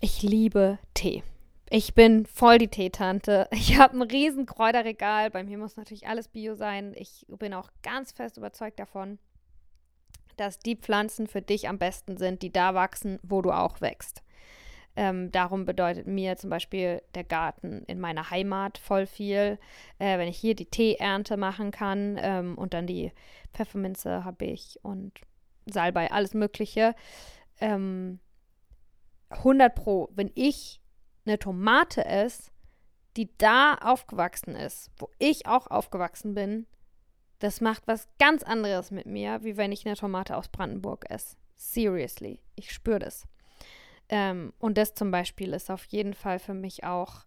ich liebe Tee. Ich bin voll die Teetante. Ich habe ein riesen Kräuterregal. Bei mir muss natürlich alles Bio sein. Ich bin auch ganz fest überzeugt davon, dass die Pflanzen für dich am besten sind, die da wachsen, wo du auch wächst. Ähm, darum bedeutet mir zum Beispiel der Garten in meiner Heimat voll viel. Äh, wenn ich hier die Teeernte machen kann ähm, und dann die Pfefferminze habe ich und Salbei, alles Mögliche. Ähm, 100 Pro, wenn ich eine Tomate ist, die da aufgewachsen ist, wo ich auch aufgewachsen bin, das macht was ganz anderes mit mir, wie wenn ich eine Tomate aus Brandenburg esse. Seriously, ich spüre das. Ähm, und das zum Beispiel ist auf jeden Fall für mich auch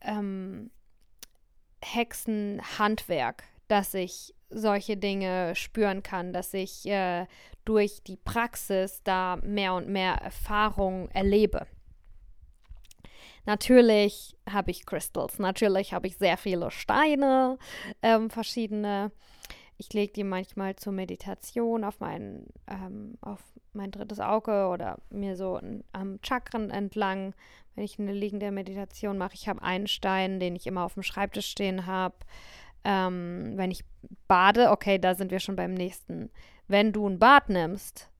ähm, Hexenhandwerk, dass ich solche Dinge spüren kann, dass ich äh, durch die Praxis da mehr und mehr Erfahrung erlebe. Natürlich habe ich Crystals, natürlich habe ich sehr viele Steine, ähm, verschiedene. Ich lege die manchmal zur Meditation auf mein, ähm, auf mein drittes Auge oder mir so am Chakren entlang, wenn ich eine liegende Meditation mache. Ich habe einen Stein, den ich immer auf dem Schreibtisch stehen habe. Ähm, wenn ich bade, okay, da sind wir schon beim nächsten. Wenn du ein Bad nimmst,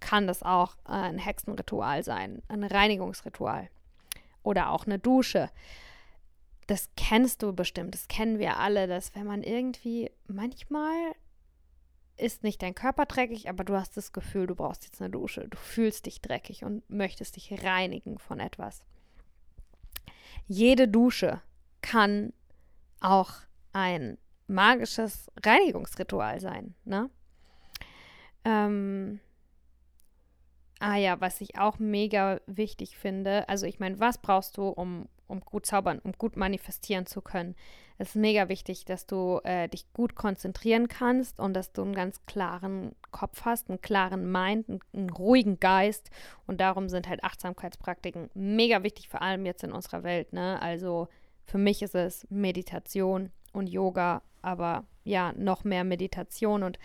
kann das auch ein Hexenritual sein, ein Reinigungsritual oder auch eine Dusche das kennst du bestimmt, das kennen wir alle, dass wenn man irgendwie manchmal ist nicht dein Körper dreckig, aber du hast das Gefühl, du brauchst jetzt eine Dusche. Du fühlst dich dreckig und möchtest dich reinigen von etwas. Jede Dusche kann auch ein magisches Reinigungsritual sein. Ne? Ähm, ah ja, was ich auch mega wichtig finde, also ich meine, was brauchst du, um um gut zaubern, um gut manifestieren zu können. Es ist mega wichtig, dass du äh, dich gut konzentrieren kannst und dass du einen ganz klaren Kopf hast, einen klaren Mind, einen, einen, ruhigen Geist. Und darum sind halt Achtsamkeitspraktiken mega wichtig, vor allem jetzt in unserer Welt. Ne? Also für mich ist es Meditation und Yoga, aber ja, noch mehr Meditation und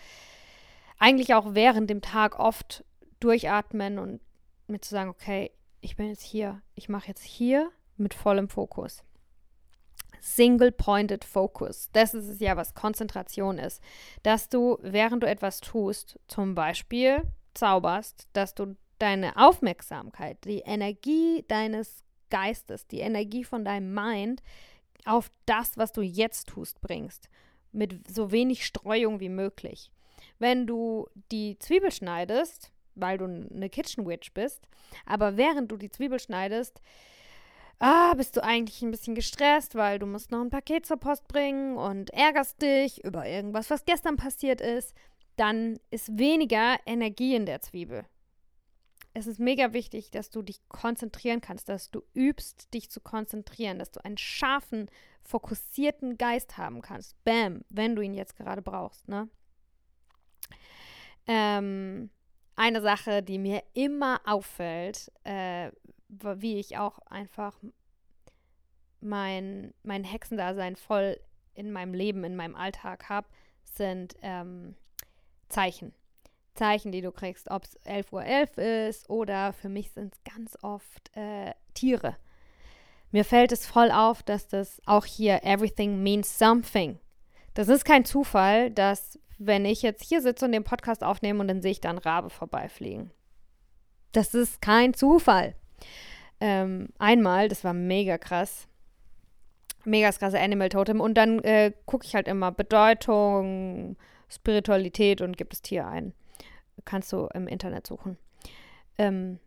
eigentlich auch während dem Tag oft durchatmen und mir zu sagen, okay, ich bin jetzt hier, ich mache jetzt hier mit vollem Fokus. Single-pointed Focus. Das ist es ja, was Konzentration ist. Dass du, während du etwas tust, zum Beispiel zauberst, dass du deine Aufmerksamkeit, die Energie deines Geistes, die Energie von deinem Mind auf das, was du jetzt tust, bringst. Mit so wenig Streuung wie möglich. Wenn du die Zwiebel schneidest, weil du eine Kitchen Witch bist, aber während du die Zwiebel schneidest, ah, bist du eigentlich ein bisschen gestresst, weil du musst noch ein Paket zur Post bringen und ärgerst dich über irgendwas, was gestern passiert ist, dann ist weniger Energie in der Zwiebel. Es ist mega wichtig, dass du dich konzentrieren kannst, dass du übst, dich zu konzentrieren, dass du einen scharfen, fokussierten Geist haben kannst. Bam, wenn du ihn jetzt gerade brauchst, ne? Ähm, eine Sache, die mir immer auffällt, äh, wie ich auch einfach mein, mein Hexendasein voll in meinem Leben, in meinem Alltag habe, sind ähm, Zeichen. Zeichen, die du kriegst, ob es 11.11 Uhr 11 ist oder für mich sind es ganz oft äh, Tiere. Mir fällt es voll auf, dass das auch hier Everything means something. Das ist kein Zufall, dass wenn ich jetzt hier sitze und den Podcast aufnehme und dann sehe ich da einen Rabe vorbeifliegen. Das ist kein Zufall. Ähm, einmal, das war mega krass. Mega krasse Animal Totem. Und dann äh, gucke ich halt immer Bedeutung, Spiritualität und gibt das Tier ein. Kannst du im Internet suchen. Ähm,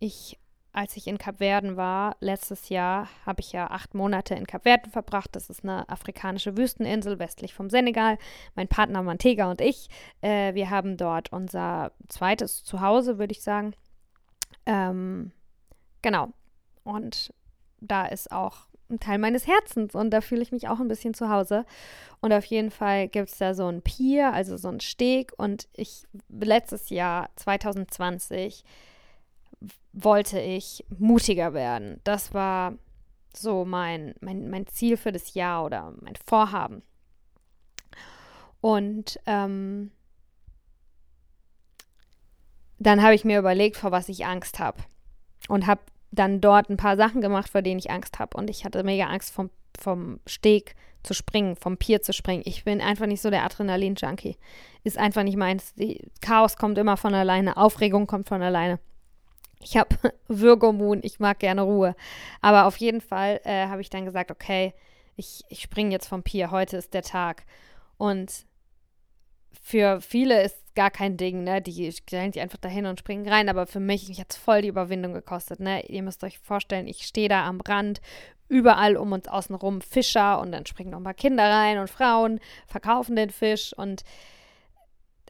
ich, als ich in Kapverden war, letztes Jahr, habe ich ja acht Monate in Kapverden verbracht. Das ist eine afrikanische Wüsteninsel westlich vom Senegal. Mein Partner Mantega und ich, äh, wir haben dort unser zweites Zuhause, würde ich sagen. Ähm, Genau. Und da ist auch ein Teil meines Herzens und da fühle ich mich auch ein bisschen zu Hause. Und auf jeden Fall gibt es da so ein Pier, also so ein Steg. Und ich letztes Jahr, 2020, wollte ich mutiger werden. Das war so mein, mein, mein Ziel für das Jahr oder mein Vorhaben. Und ähm, dann habe ich mir überlegt, vor was ich Angst habe und habe dann dort ein paar Sachen gemacht, vor denen ich Angst habe. Und ich hatte mega Angst vom, vom Steg zu springen, vom Pier zu springen. Ich bin einfach nicht so der Adrenalin-Junkie. Ist einfach nicht meins. Chaos kommt immer von alleine, Aufregung kommt von alleine. Ich habe Virgo Moon, ich mag gerne Ruhe. Aber auf jeden Fall äh, habe ich dann gesagt, okay, ich, ich springe jetzt vom Pier, heute ist der Tag. Und für viele ist gar kein Ding, ne? Die stellen sich einfach dahin und springen rein. Aber für mich, mich hat es voll die Überwindung gekostet, ne? Ihr müsst euch vorstellen, ich stehe da am Rand, überall um uns außenrum Fischer und dann springen noch mal Kinder rein und Frauen, verkaufen den Fisch und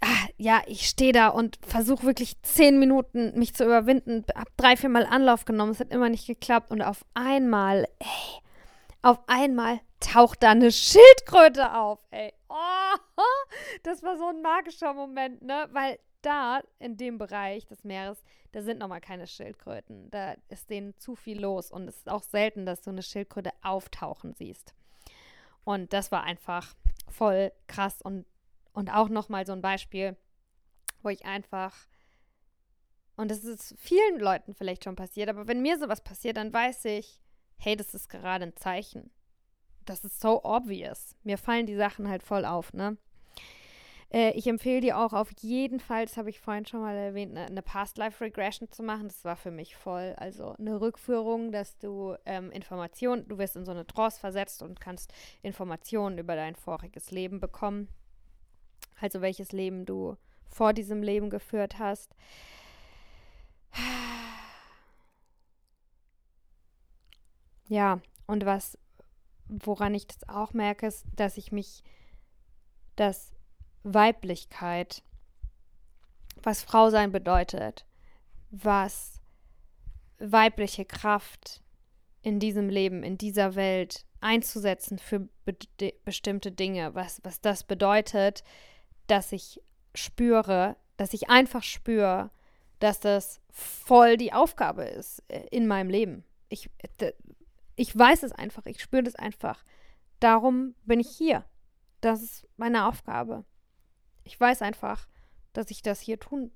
ah, ja, ich stehe da und versuche wirklich zehn Minuten mich zu überwinden. Hab drei, vier Mal Anlauf genommen, es hat immer nicht geklappt und auf einmal, ey, auf einmal taucht da eine Schildkröte auf, ey. Oh, das war so ein magischer Moment, ne? Weil da, in dem Bereich des Meeres, da sind nochmal keine Schildkröten. Da ist denen zu viel los und es ist auch selten, dass du eine Schildkröte auftauchen siehst. Und das war einfach voll krass und Und auch nochmal so ein Beispiel, wo ich einfach, und das ist vielen Leuten vielleicht schon passiert, aber wenn mir sowas passiert, dann weiß ich, hey, das ist gerade ein Zeichen. Das ist so obvious. Mir fallen die Sachen halt voll auf, ne? Äh, ich empfehle dir auch auf jeden Fall, das habe ich vorhin schon mal erwähnt, eine, eine Past-Life-Regression zu machen. Das war für mich voll. Also eine Rückführung, dass du ähm, Informationen, du wirst in so eine Trance versetzt und kannst Informationen über dein voriges Leben bekommen. Also welches Leben du vor diesem Leben geführt hast. Ja, und was, woran ich das auch merke, ist, dass ich mich, dass Weiblichkeit, was Frau sein bedeutet, was weibliche Kraft in diesem Leben, in dieser Welt einzusetzen für be bestimmte Dinge, was, was das bedeutet, dass ich spüre, dass ich einfach spüre, dass das voll die Aufgabe ist äh, in meinem Leben. Ich, ich weiß es einfach, ich spüre das einfach. Darum bin ich hier. Das ist meine Aufgabe. Ich weiß einfach, dass ich das hier tun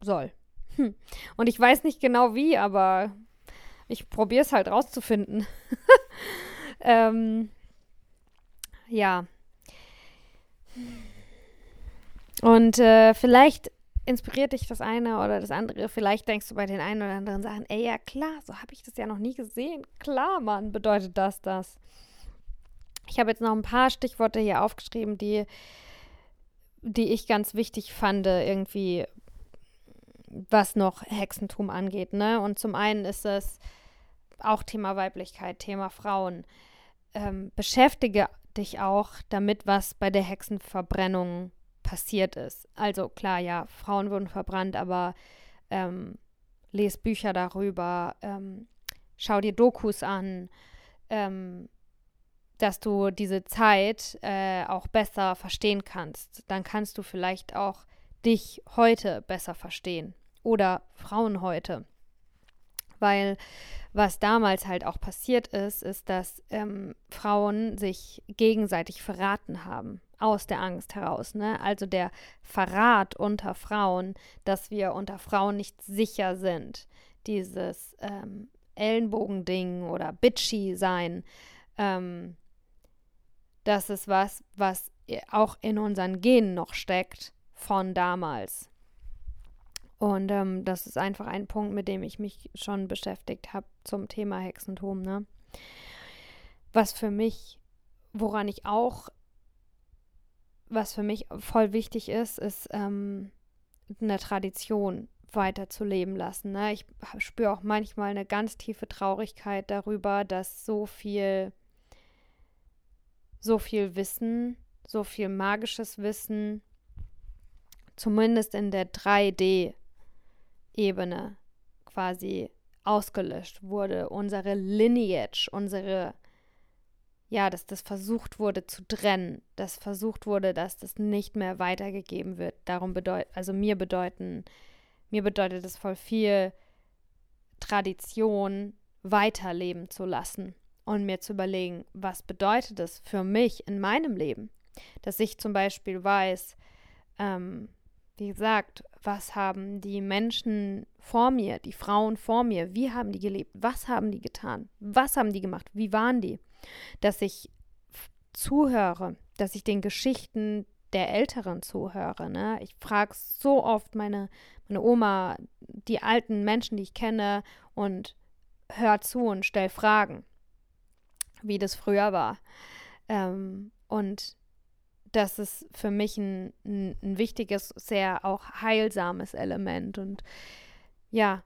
soll. Hm. Und ich weiß nicht genau wie, aber ich probiere es halt rauszufinden. ähm, ja. Und äh, vielleicht inspiriert dich das eine oder das andere. Vielleicht denkst du bei den einen oder anderen Sachen, ey, ja klar, so habe ich das ja noch nie gesehen. Klar, Mann, bedeutet das das. Ich habe jetzt noch ein paar Stichworte hier aufgeschrieben, die die ich ganz wichtig fand, irgendwie, was noch Hexentum angeht. Ne? Und zum einen ist es auch Thema Weiblichkeit, Thema Frauen. Ähm, beschäftige dich auch damit, was bei der Hexenverbrennung passiert ist. Also klar, ja, Frauen wurden verbrannt, aber ähm, les Bücher darüber, ähm, schau dir Dokus an, ähm, dass du diese Zeit äh, auch besser verstehen kannst. Dann kannst du vielleicht auch dich heute besser verstehen oder Frauen heute. Weil was damals halt auch passiert ist, ist, dass ähm, Frauen sich gegenseitig verraten haben, aus der Angst heraus. Ne? Also der Verrat unter Frauen, dass wir unter Frauen nicht sicher sind. Dieses ähm, Ellenbogending oder Bitchy sein. Ähm, das ist was, was auch in unseren Genen noch steckt von damals. Und ähm, das ist einfach ein Punkt, mit dem ich mich schon beschäftigt habe zum Thema Hexentum. Ne? Was für mich, woran ich auch, was für mich voll wichtig ist, ist ähm, eine Tradition weiterzuleben lassen. Ne? Ich spüre auch manchmal eine ganz tiefe Traurigkeit darüber, dass so viel so viel Wissen, so viel magisches Wissen, zumindest in der 3D-Ebene quasi ausgelöscht wurde. Unsere Lineage, unsere, ja, dass das versucht wurde zu trennen, dass versucht wurde, dass das nicht mehr weitergegeben wird. Darum bedeutet, also mir bedeuten, mir bedeutet es voll viel, Tradition weiterleben zu lassen und mir zu überlegen, was bedeutet es für mich in meinem Leben, dass ich zum Beispiel weiß, ähm, wie gesagt, was haben die Menschen vor mir, die Frauen vor mir, wie haben die gelebt, was haben die getan, was haben die gemacht, wie waren die, dass ich zuhöre, dass ich den Geschichten der Älteren zuhöre. Ne? Ich frage so oft meine, meine Oma, die alten Menschen, die ich kenne, und höre zu und stelle Fragen wie das früher war. Ähm, und das ist für mich ein, ein, ein, wichtiges, sehr auch heilsames Element. Und ja,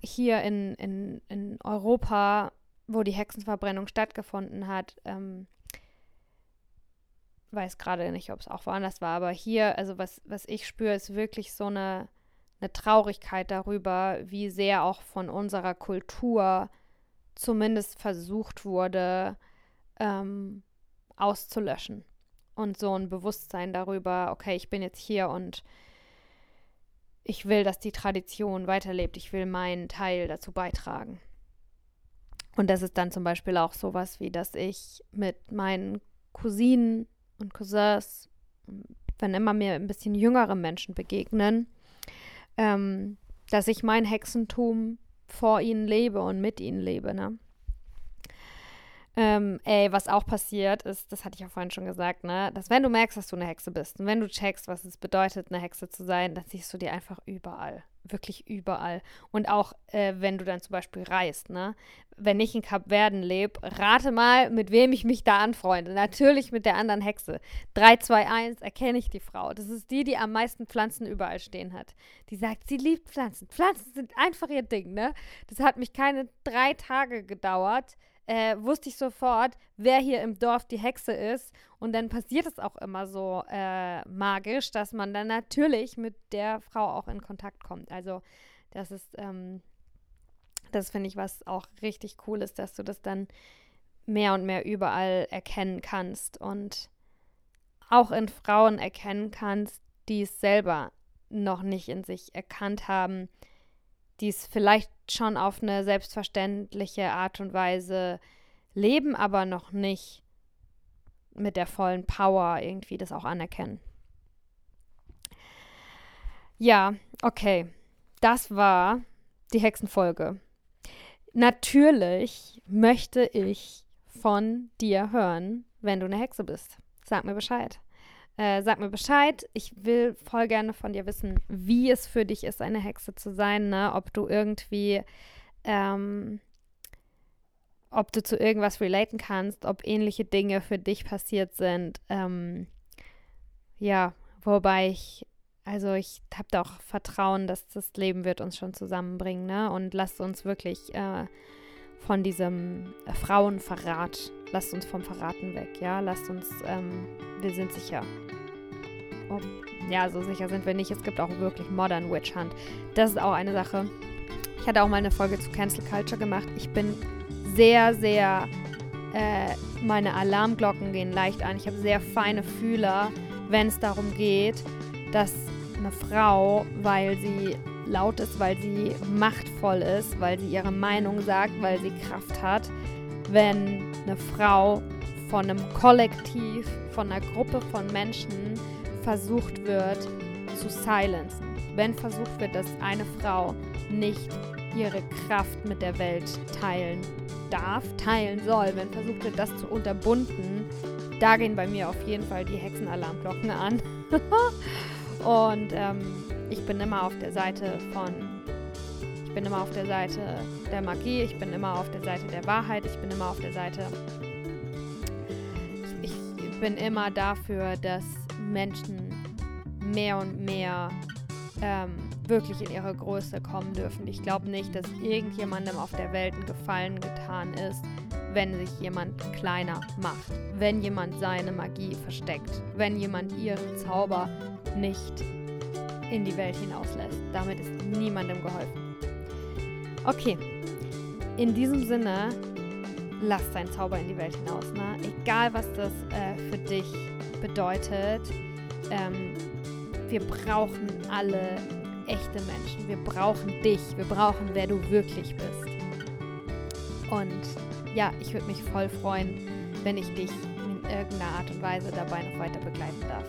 hier in, in, in Europa, wo die Hexenverbrennung stattgefunden hat, ähm, weiß gerade nicht, ob es auch woanders war, aber hier, also was, was ich spüre, ist wirklich so eine, eine Traurigkeit darüber, wie sehr auch von unserer Kultur zumindest versucht wurde ähm, auszulöschen. Und so ein Bewusstsein darüber, okay, ich bin jetzt hier und ich will, dass die Tradition weiterlebt. Ich will meinen Teil dazu beitragen. Und das ist dann zum Beispiel auch sowas wie, dass ich mit meinen Cousinen und Cousins, wenn immer mir ein bisschen jüngere Menschen begegnen, ähm, dass ich mein Hexentum vor ihnen lebe und mit ihnen lebe, ne? Ähm, ey, was auch passiert ist, das hatte ich ja vorhin schon gesagt, ne, dass wenn du merkst, dass du eine Hexe bist und wenn du checkst, was es bedeutet, eine Hexe zu sein, dann siehst du die einfach überall. Wirklich überall. Und auch, äh, wenn du dann zum Beispiel reist, ne? Wenn ich in Kap Verden lebe, rate mal, mit wem ich mich da anfreunde. Natürlich mit der anderen Hexe. 3, 2, 1 erkenne ich die Frau. Das ist die, die am meisten Pflanzen überall stehen hat. Die sagt, sie liebt Pflanzen. Pflanzen sind einfach ihr Ding, ne? Das hat mich keine drei Tage gedauert äh, wusste ich sofort, wer hier im Dorf die Hexe ist. Und dann passiert es auch immer so äh, magisch, dass man dann natürlich mit der Frau auch in Kontakt kommt. Also das ist, ähm, das finde ich, was auch richtig cool ist, dass du das dann mehr und mehr überall erkennen kannst und auch in Frauen erkennen kannst, die es selber noch nicht in sich erkannt haben, die es vielleicht schon auf eine selbstverständliche Art und Weise leben, aber noch nicht mit der vollen Power irgendwie das auch anerkennen. Ja, okay. Das war die Hexenfolge. Natürlich möchte ich von dir hören, wenn du eine Hexe bist. Sag mir Bescheid. Äh, sag mir Bescheid. Ich will voll gerne von dir wissen, wie es für dich ist, eine Hexe zu sein, ne? Ob du irgendwie, ähm, ob du zu irgendwas relaten kannst, ob ähnliche Dinge für dich passiert sind. Ähm, ja, wobei ich, also ich habe da auch Vertrauen, dass das Leben wird uns schon zusammenbringen, ne? Und lasst uns wirklich äh, von diesem Frauenverrat lasst uns vom Verraten weg, ja, lasst uns, ähm, wir sind sicher. Oh, ja, so sicher sind wir nicht. Es gibt auch wirklich Modern Witch Hunt. Das ist auch eine Sache. Ich hatte auch mal eine Folge zu Cancel Culture gemacht. Ich bin sehr, sehr, äh, meine Alarmglocken gehen leicht an. Ich habe sehr feine Fühler, wenn es darum geht, dass eine Frau, weil sie laut ist, weil sie machtvoll ist, weil sie ihre Meinung sagt, weil sie Kraft hat, wenn eine Frau von einem Kollektiv, von einer Gruppe von Menschen versucht wird zu silenzen. Wenn versucht wird, dass eine Frau nicht ihre Kraft mit der Welt teilen darf, teilen soll, wenn versucht wird, das zu unterbunden, da gehen bei mir auf jeden Fall die Hexenalarmglocken an. Und ähm, ich bin immer auf der Seite von ich bin immer auf der Seite der Magie, ich bin immer auf der Seite der Wahrheit, ich bin immer auf der Seite. Ich, ich bin immer dafür, dass Menschen mehr und mehr ähm, wirklich in ihre Größe kommen dürfen. Ich glaube nicht, dass irgendjemandem auf der Welt ein Gefallen getan ist, wenn sich jemand kleiner macht, wenn jemand seine Magie versteckt, wenn jemand ihren Zauber nicht in die Welt hinauslässt. Damit ist niemandem geholfen. Okay, in diesem Sinne, lass deinen Zauber in die Welt hinaus. Ne? Egal, was das äh, für dich bedeutet. Ähm, wir brauchen alle echte Menschen. Wir brauchen dich. Wir brauchen, wer du wirklich bist. Und ja, ich würde mich voll freuen, wenn ich dich in irgendeiner Art und Weise dabei noch weiter begleiten darf.